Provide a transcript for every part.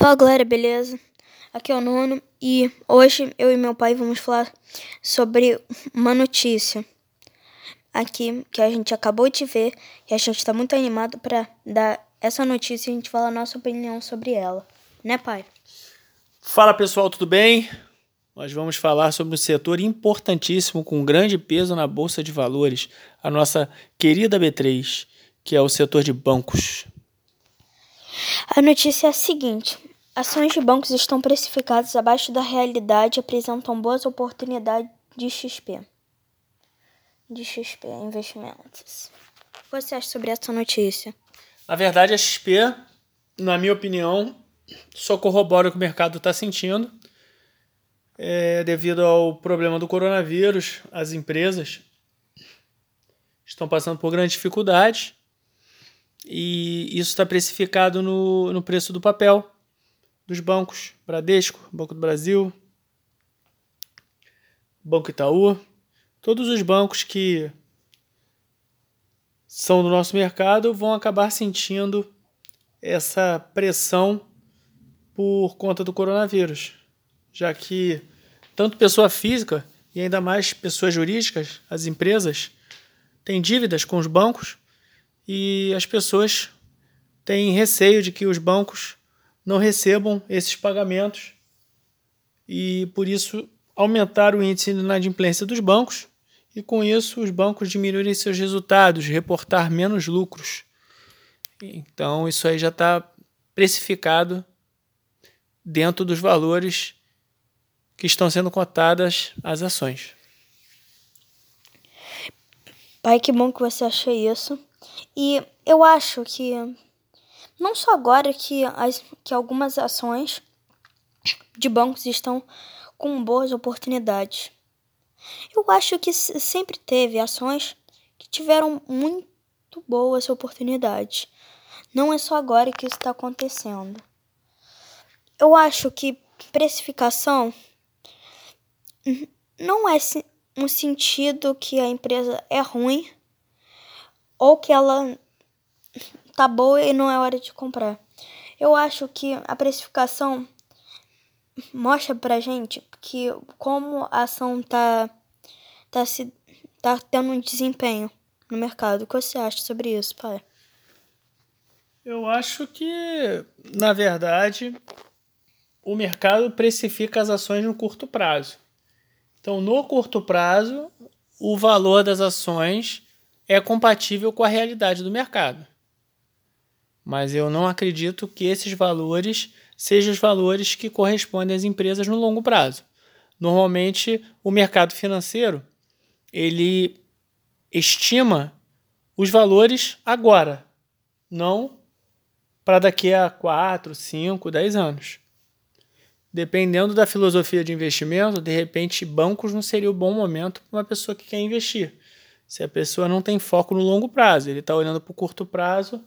Fala galera, beleza? Aqui é o Nuno e hoje eu e meu pai vamos falar sobre uma notícia aqui que a gente acabou de ver e a gente está muito animado para dar essa notícia e a gente falar a nossa opinião sobre ela, né pai? Fala pessoal, tudo bem? Nós vamos falar sobre um setor importantíssimo com grande peso na bolsa de valores, a nossa querida B3, que é o setor de bancos. A notícia é a seguinte: Ações de bancos estão precificadas abaixo da realidade e apresentam boas oportunidades de XP. De XP Investimentos. O que você acha sobre essa notícia? Na verdade, a XP, na minha opinião, só corrobora o que o mercado está sentindo. É, devido ao problema do coronavírus, as empresas estão passando por grandes dificuldades e isso está precificado no, no preço do papel dos bancos Bradesco, Banco do Brasil, Banco Itaú, todos os bancos que são do nosso mercado vão acabar sentindo essa pressão por conta do coronavírus, já que tanto pessoa física e ainda mais pessoas jurídicas, as empresas, têm dívidas com os bancos e as pessoas têm receio de que os bancos não recebam esses pagamentos e, por isso, aumentar o índice de inadimplência dos bancos e, com isso, os bancos diminuírem seus resultados, reportar menos lucros. Então, isso aí já está precificado dentro dos valores que estão sendo cotadas as ações. Pai, que bom que você acha isso. E eu acho que não só agora que, as, que algumas ações de bancos estão com boas oportunidades. Eu acho que sempre teve ações que tiveram muito boas oportunidades. Não é só agora que isso está acontecendo. Eu acho que precificação não é um sentido que a empresa é ruim ou que ela tá boa e não é hora de comprar. Eu acho que a precificação mostra pra gente que como a ação tá tá se tá tendo um desempenho no mercado. O que você acha sobre isso, pai? Eu acho que, na verdade, o mercado precifica as ações no curto prazo. Então, no curto prazo, o valor das ações é compatível com a realidade do mercado mas eu não acredito que esses valores sejam os valores que correspondem às empresas no longo prazo. Normalmente, o mercado financeiro ele estima os valores agora, não para daqui a 4, 5, 10 anos. Dependendo da filosofia de investimento, de repente, bancos não seria o bom momento para uma pessoa que quer investir. Se a pessoa não tem foco no longo prazo, ele está olhando para o curto prazo,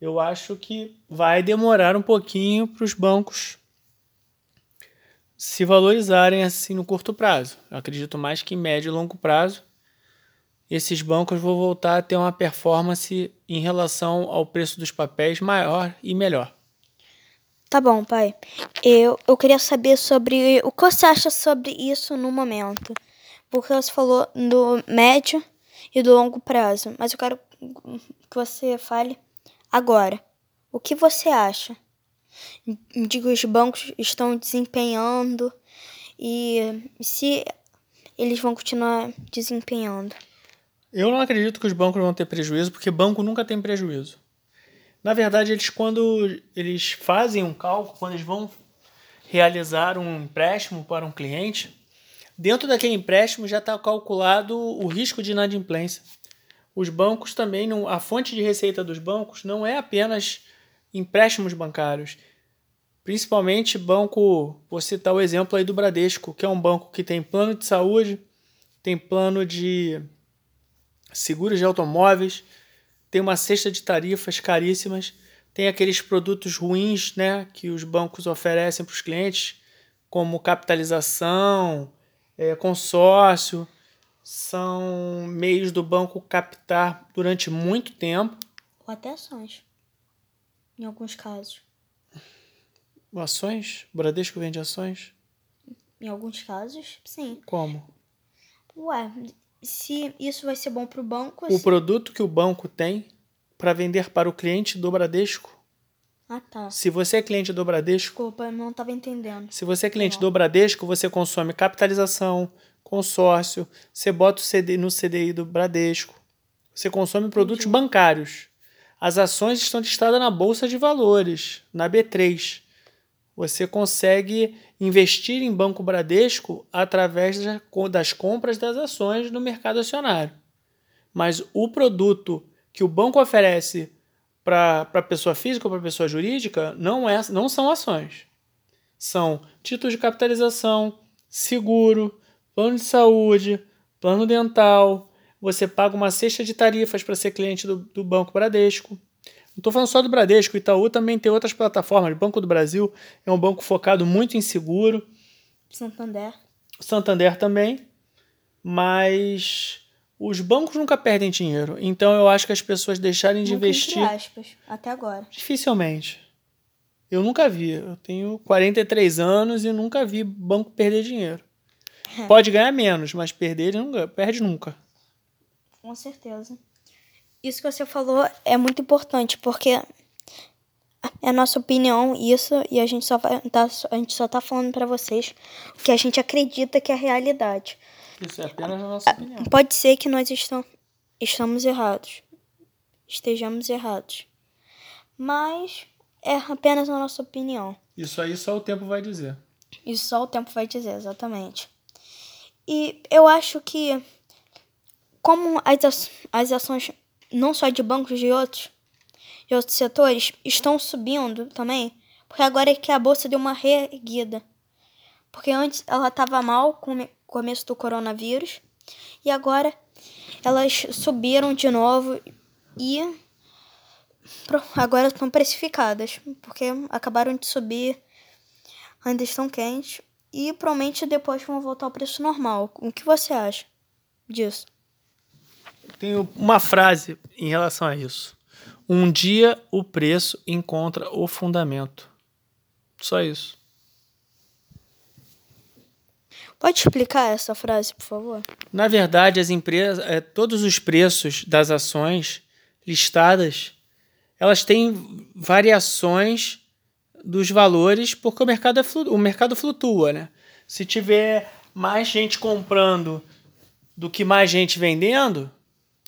eu acho que vai demorar um pouquinho para os bancos se valorizarem assim no curto prazo. Eu acredito mais que em médio e longo prazo esses bancos vão voltar a ter uma performance em relação ao preço dos papéis maior e melhor. Tá bom, pai. Eu, eu queria saber sobre o que você acha sobre isso no momento. Porque você falou do médio e do longo prazo, mas eu quero que você fale Agora, o que você acha de que os bancos estão desempenhando e se eles vão continuar desempenhando? Eu não acredito que os bancos vão ter prejuízo, porque banco nunca tem prejuízo. Na verdade, eles quando eles fazem um cálculo, quando eles vão realizar um empréstimo para um cliente, dentro daquele empréstimo já está calculado o risco de inadimplência os bancos também não. A fonte de receita dos bancos não é apenas empréstimos bancários. Principalmente banco, vou citar o exemplo aí do Bradesco, que é um banco que tem plano de saúde, tem plano de seguros de automóveis, tem uma cesta de tarifas caríssimas, tem aqueles produtos ruins né, que os bancos oferecem para os clientes, como capitalização, é, consórcio são meios do banco captar durante muito tempo. Ou até ações, em alguns casos. Ações? O Bradesco vende ações? Em alguns casos, sim. Como? Ué, se isso vai ser bom para o banco. O produto que o banco tem para vender para o cliente do Bradesco. Ah, tá. Se você é cliente do Bradesco. Desculpa, eu não estava entendendo. Se você é cliente do Bradesco, você consome capitalização, consórcio, você bota o CD no CDI do Bradesco. Você consome produtos Entendi. bancários. As ações estão listadas na Bolsa de Valores, na B3. Você consegue investir em Banco Bradesco através das compras das ações no mercado acionário. Mas o produto que o banco oferece para pessoa física ou para pessoa jurídica não, é, não são ações. São títulos de capitalização, seguro, plano de saúde, plano dental. Você paga uma cesta de tarifas para ser cliente do, do Banco Bradesco. Não estou falando só do Bradesco, o Itaú também tem outras plataformas. O Banco do Brasil é um banco focado muito em seguro. Santander. Santander também. Mas os bancos nunca perdem dinheiro, então eu acho que as pessoas deixarem de nunca investir. Entre aspas, até agora. Dificilmente. Eu nunca vi. Eu tenho 43 anos e nunca vi banco perder dinheiro. É. Pode ganhar menos, mas perder ele não perde nunca. Com certeza. Isso que você falou é muito importante, porque é a nossa opinião isso e a gente só vai tá, a gente só tá falando para vocês o que a gente acredita que é a realidade. Isso é apenas a nossa opinião. Pode ser que nós estão, estamos errados. Estejamos errados. Mas é apenas a nossa opinião. Isso aí só o tempo vai dizer. Isso só o tempo vai dizer, exatamente. E eu acho que, como as, as ações, não só de bancos, de outros, de outros setores, estão subindo também, porque agora é que a bolsa deu uma reerguida. Porque antes ela estava mal com, começo do coronavírus. E agora elas subiram de novo e agora estão precificadas, porque acabaram de subir, ainda estão quentes e provavelmente depois vão voltar ao preço normal. O que você acha disso? Tenho uma frase em relação a isso. Um dia o preço encontra o fundamento. Só isso. Pode explicar essa frase, por favor? Na verdade, as empresas, é, todos os preços das ações listadas, elas têm variações dos valores porque o mercado, é, o mercado flutua, né? Se tiver mais gente comprando do que mais gente vendendo,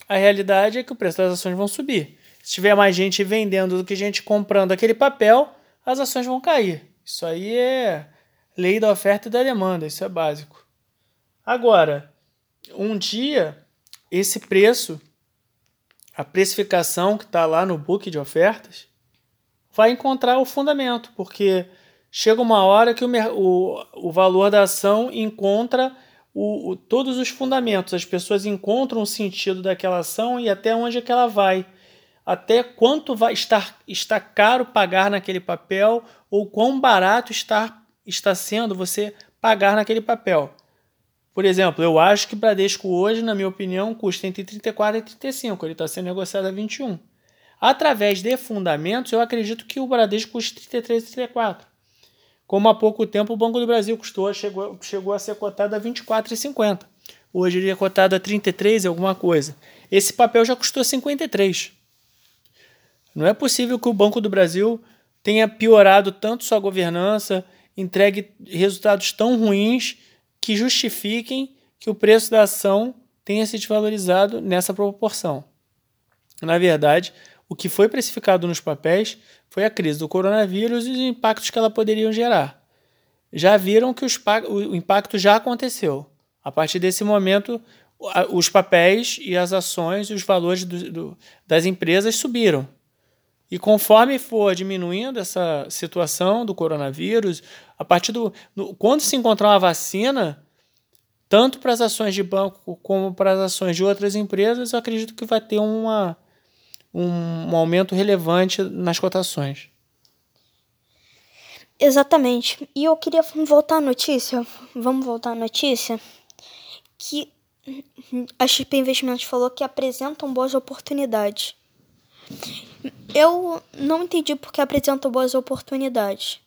a realidade é que o preço das ações vão subir. Se tiver mais gente vendendo do que gente comprando aquele papel, as ações vão cair. Isso aí é lei da oferta e da demanda, isso é básico. Agora, um dia, esse preço, a precificação que está lá no book de ofertas, vai encontrar o fundamento, porque chega uma hora que o, o, o valor da ação encontra o, o, todos os fundamentos, as pessoas encontram o sentido daquela ação e até onde é que ela vai até quanto vai estar está caro pagar naquele papel ou quão barato está está sendo você pagar naquele papel. Por exemplo, eu acho que Bradesco hoje, na minha opinião, custa entre 34 e 35. Ele está sendo negociado a 21. Através de fundamentos, eu acredito que o Bradesco custa 33 e 34. Como há pouco tempo o Banco do Brasil custou, chegou, chegou a ser cotado a 24,50. Hoje ele é cotado a 33 e alguma coisa. Esse papel já custou 53. Não é possível que o Banco do Brasil tenha piorado tanto sua governança entregue resultados tão ruins que justifiquem que o preço da ação tenha se desvalorizado nessa proporção. Na verdade, o que foi precificado nos papéis foi a crise do coronavírus e os impactos que ela poderia gerar. Já viram que o impacto já aconteceu. A partir desse momento, os papéis e as ações e os valores do, do, das empresas subiram. E conforme for diminuindo essa situação do coronavírus, a partir do. No, quando se encontrar uma vacina, tanto para as ações de banco como para as ações de outras empresas, eu acredito que vai ter uma, um, um aumento relevante nas cotações. Exatamente. E eu queria voltar à notícia. Vamos voltar à notícia. Que a XP Investimentos falou que apresentam boas oportunidades. Eu não entendi porque apresentam boas oportunidades.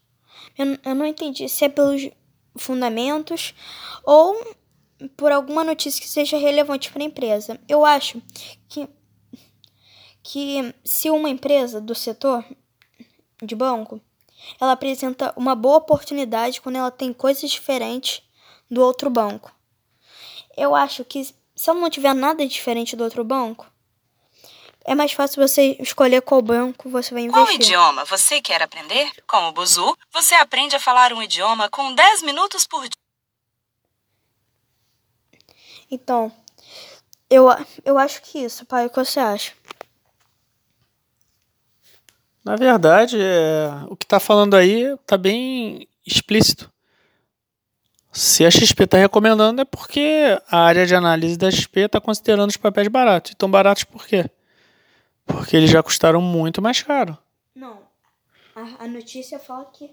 eu, eu não entendi se é pelos fundamentos ou por alguma notícia que seja relevante para a empresa. Eu acho que, que se uma empresa do setor de banco ela apresenta uma boa oportunidade quando ela tem coisas diferentes do outro banco. Eu acho que se ela não tiver nada diferente do outro banco, é mais fácil você escolher qual banco você vai investir. Qual idioma você quer aprender? Com o Buzu, você aprende a falar um idioma com 10 minutos por dia. Então, eu, eu acho que isso, pai. O que você acha? Na verdade, é, o que está falando aí está bem explícito. Se a XP está recomendando é porque a área de análise da XP está considerando os papéis baratos. Então, baratos por quê? Porque eles já custaram muito mais caro. Não. A, a notícia fala que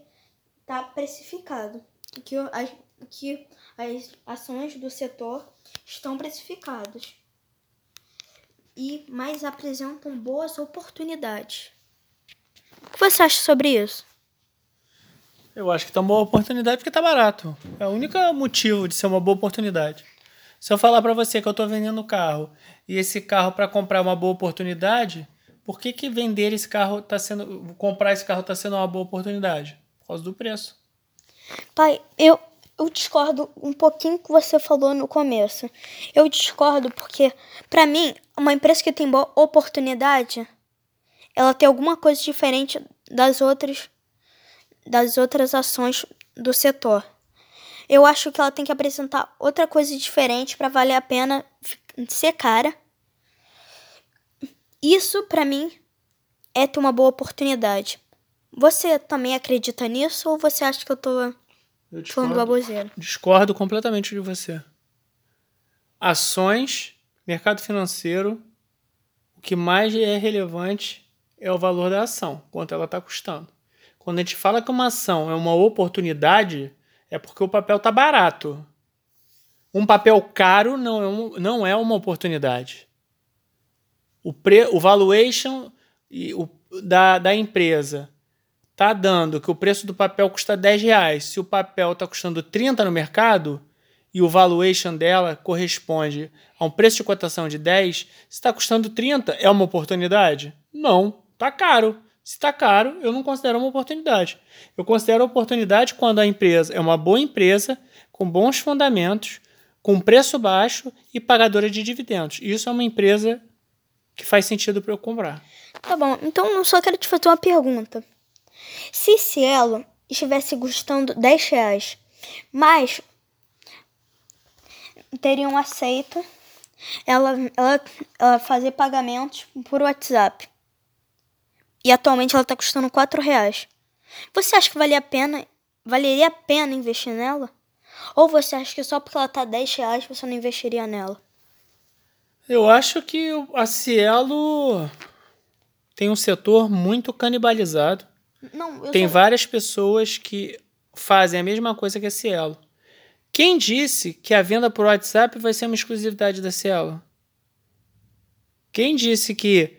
está precificado. Que, as, que as ações do setor estão precificadas. E mais apresentam boas oportunidades. O que você acha sobre isso? Eu acho que tá uma boa oportunidade porque tá barato. É o único motivo de ser uma boa oportunidade. Se eu falar para você que eu estou vendendo o carro e esse carro para comprar é uma boa oportunidade, por que, que vender esse carro tá sendo. comprar esse carro está sendo uma boa oportunidade? Por causa do preço. Pai, eu, eu discordo um pouquinho que você falou no começo. Eu discordo porque, para mim, uma empresa que tem boa oportunidade, ela tem alguma coisa diferente das outras das outras ações do setor. Eu acho que ela tem que apresentar outra coisa diferente para valer a pena ser cara. Isso, para mim, é ter uma boa oportunidade. Você também acredita nisso ou você acha que eu tô eu discordo, falando baboseiro? Discordo completamente de você. Ações, mercado financeiro, o que mais é relevante é o valor da ação, quanto ela está custando. Quando a gente fala que uma ação é uma oportunidade, é porque o papel está barato. Um papel caro não é, um, não é uma oportunidade. O, pre, o valuation e o, da, da empresa está dando que o preço do papel custa 10 reais. Se o papel está custando 30 no mercado e o valuation dela corresponde a um preço de cotação de 10, se está custando 30, é uma oportunidade? Não, está caro. Se está caro, eu não considero uma oportunidade. Eu considero oportunidade quando a empresa é uma boa empresa, com bons fundamentos, com preço baixo e pagadora de dividendos. Isso é uma empresa que faz sentido para eu comprar. Tá bom, então eu só quero te fazer uma pergunta. Se Cielo estivesse custando 10 reais, mas teriam aceito ela, ela, ela fazer pagamentos por WhatsApp e atualmente ela está custando 4 reais. Você acha que valia a pena, valeria a pena investir nela? Ou você acha que só porque ela está 10 reais você não investiria nela? Eu acho que a Cielo tem um setor muito canibalizado. Não, tem várias pessoas que fazem a mesma coisa que a Cielo. Quem disse que a venda por WhatsApp vai ser uma exclusividade da Cielo? Quem disse que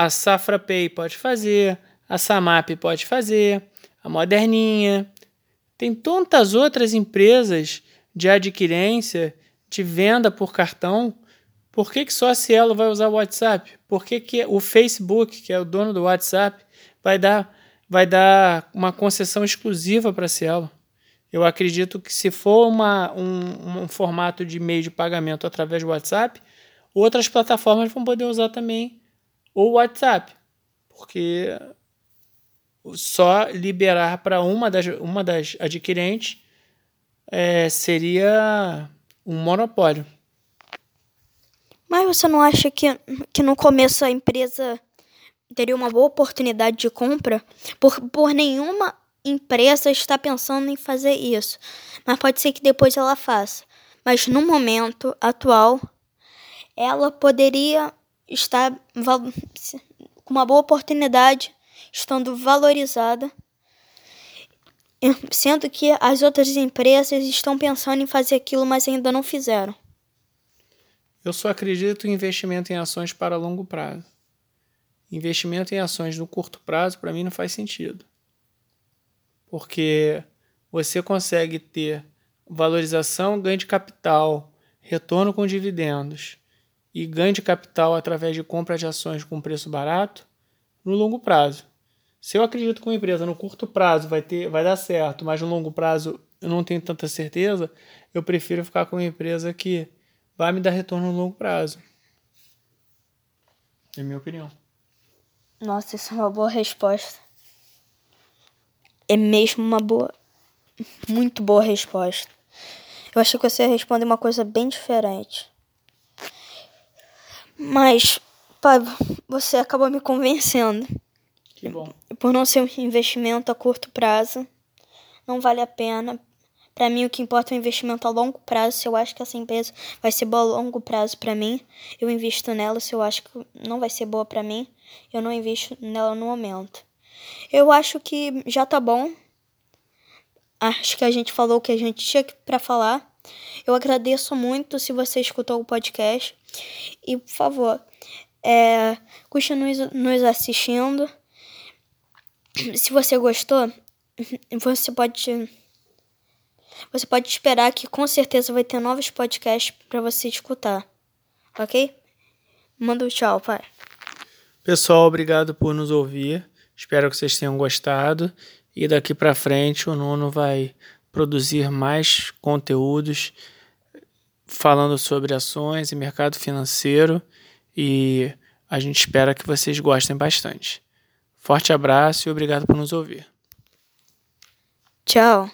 a Safra Pay pode fazer, a Samap pode fazer, a Moderninha. Tem tantas outras empresas de adquirência, de venda por cartão. Por que, que só a Cielo vai usar o WhatsApp? Por que, que o Facebook, que é o dono do WhatsApp, vai dar, vai dar uma concessão exclusiva para a Cielo? Eu acredito que se for uma, um, um formato de meio de pagamento através do WhatsApp, outras plataformas vão poder usar também ou WhatsApp, porque só liberar para uma das, uma das adquirentes é, seria um monopólio. Mas você não acha que, que no começo a empresa teria uma boa oportunidade de compra? Por, por nenhuma empresa está pensando em fazer isso. Mas pode ser que depois ela faça. Mas no momento atual, ela poderia está com uma boa oportunidade, estando valorizada, sendo que as outras empresas estão pensando em fazer aquilo, mas ainda não fizeram. Eu só acredito em investimento em ações para longo prazo. Investimento em ações no curto prazo, para mim, não faz sentido. porque você consegue ter valorização, ganho de capital, retorno com dividendos e ganho de capital através de compra de ações com preço barato no longo prazo. Se eu acredito que uma empresa no curto prazo vai ter, vai dar certo, mas no longo prazo eu não tenho tanta certeza, eu prefiro ficar com uma empresa que vai me dar retorno no longo prazo. É minha opinião. Nossa, isso é uma boa resposta. É mesmo uma boa. Muito boa resposta. Eu achei que você ia responder uma coisa bem diferente. Mas, pai, você acabou me convencendo. Que bom. Por não ser um investimento a curto prazo, não vale a pena. Para mim, o que importa é o investimento a longo prazo. Se eu acho que essa empresa vai ser boa a longo prazo para mim, eu invisto nela. Se eu acho que não vai ser boa para mim, eu não invisto nela no momento. Eu acho que já tá bom. Acho que a gente falou o que a gente tinha para falar. Eu agradeço muito se você escutou o podcast. E, por favor, é, continue nos assistindo. Se você gostou, você pode você pode esperar que com certeza vai ter novos podcasts para você escutar. OK? Manda um tchau, pai. Pessoal, obrigado por nos ouvir. Espero que vocês tenham gostado e daqui para frente o Nuno vai produzir mais conteúdos falando sobre ações e mercado financeiro e a gente espera que vocês gostem bastante. Forte abraço e obrigado por nos ouvir. Tchau.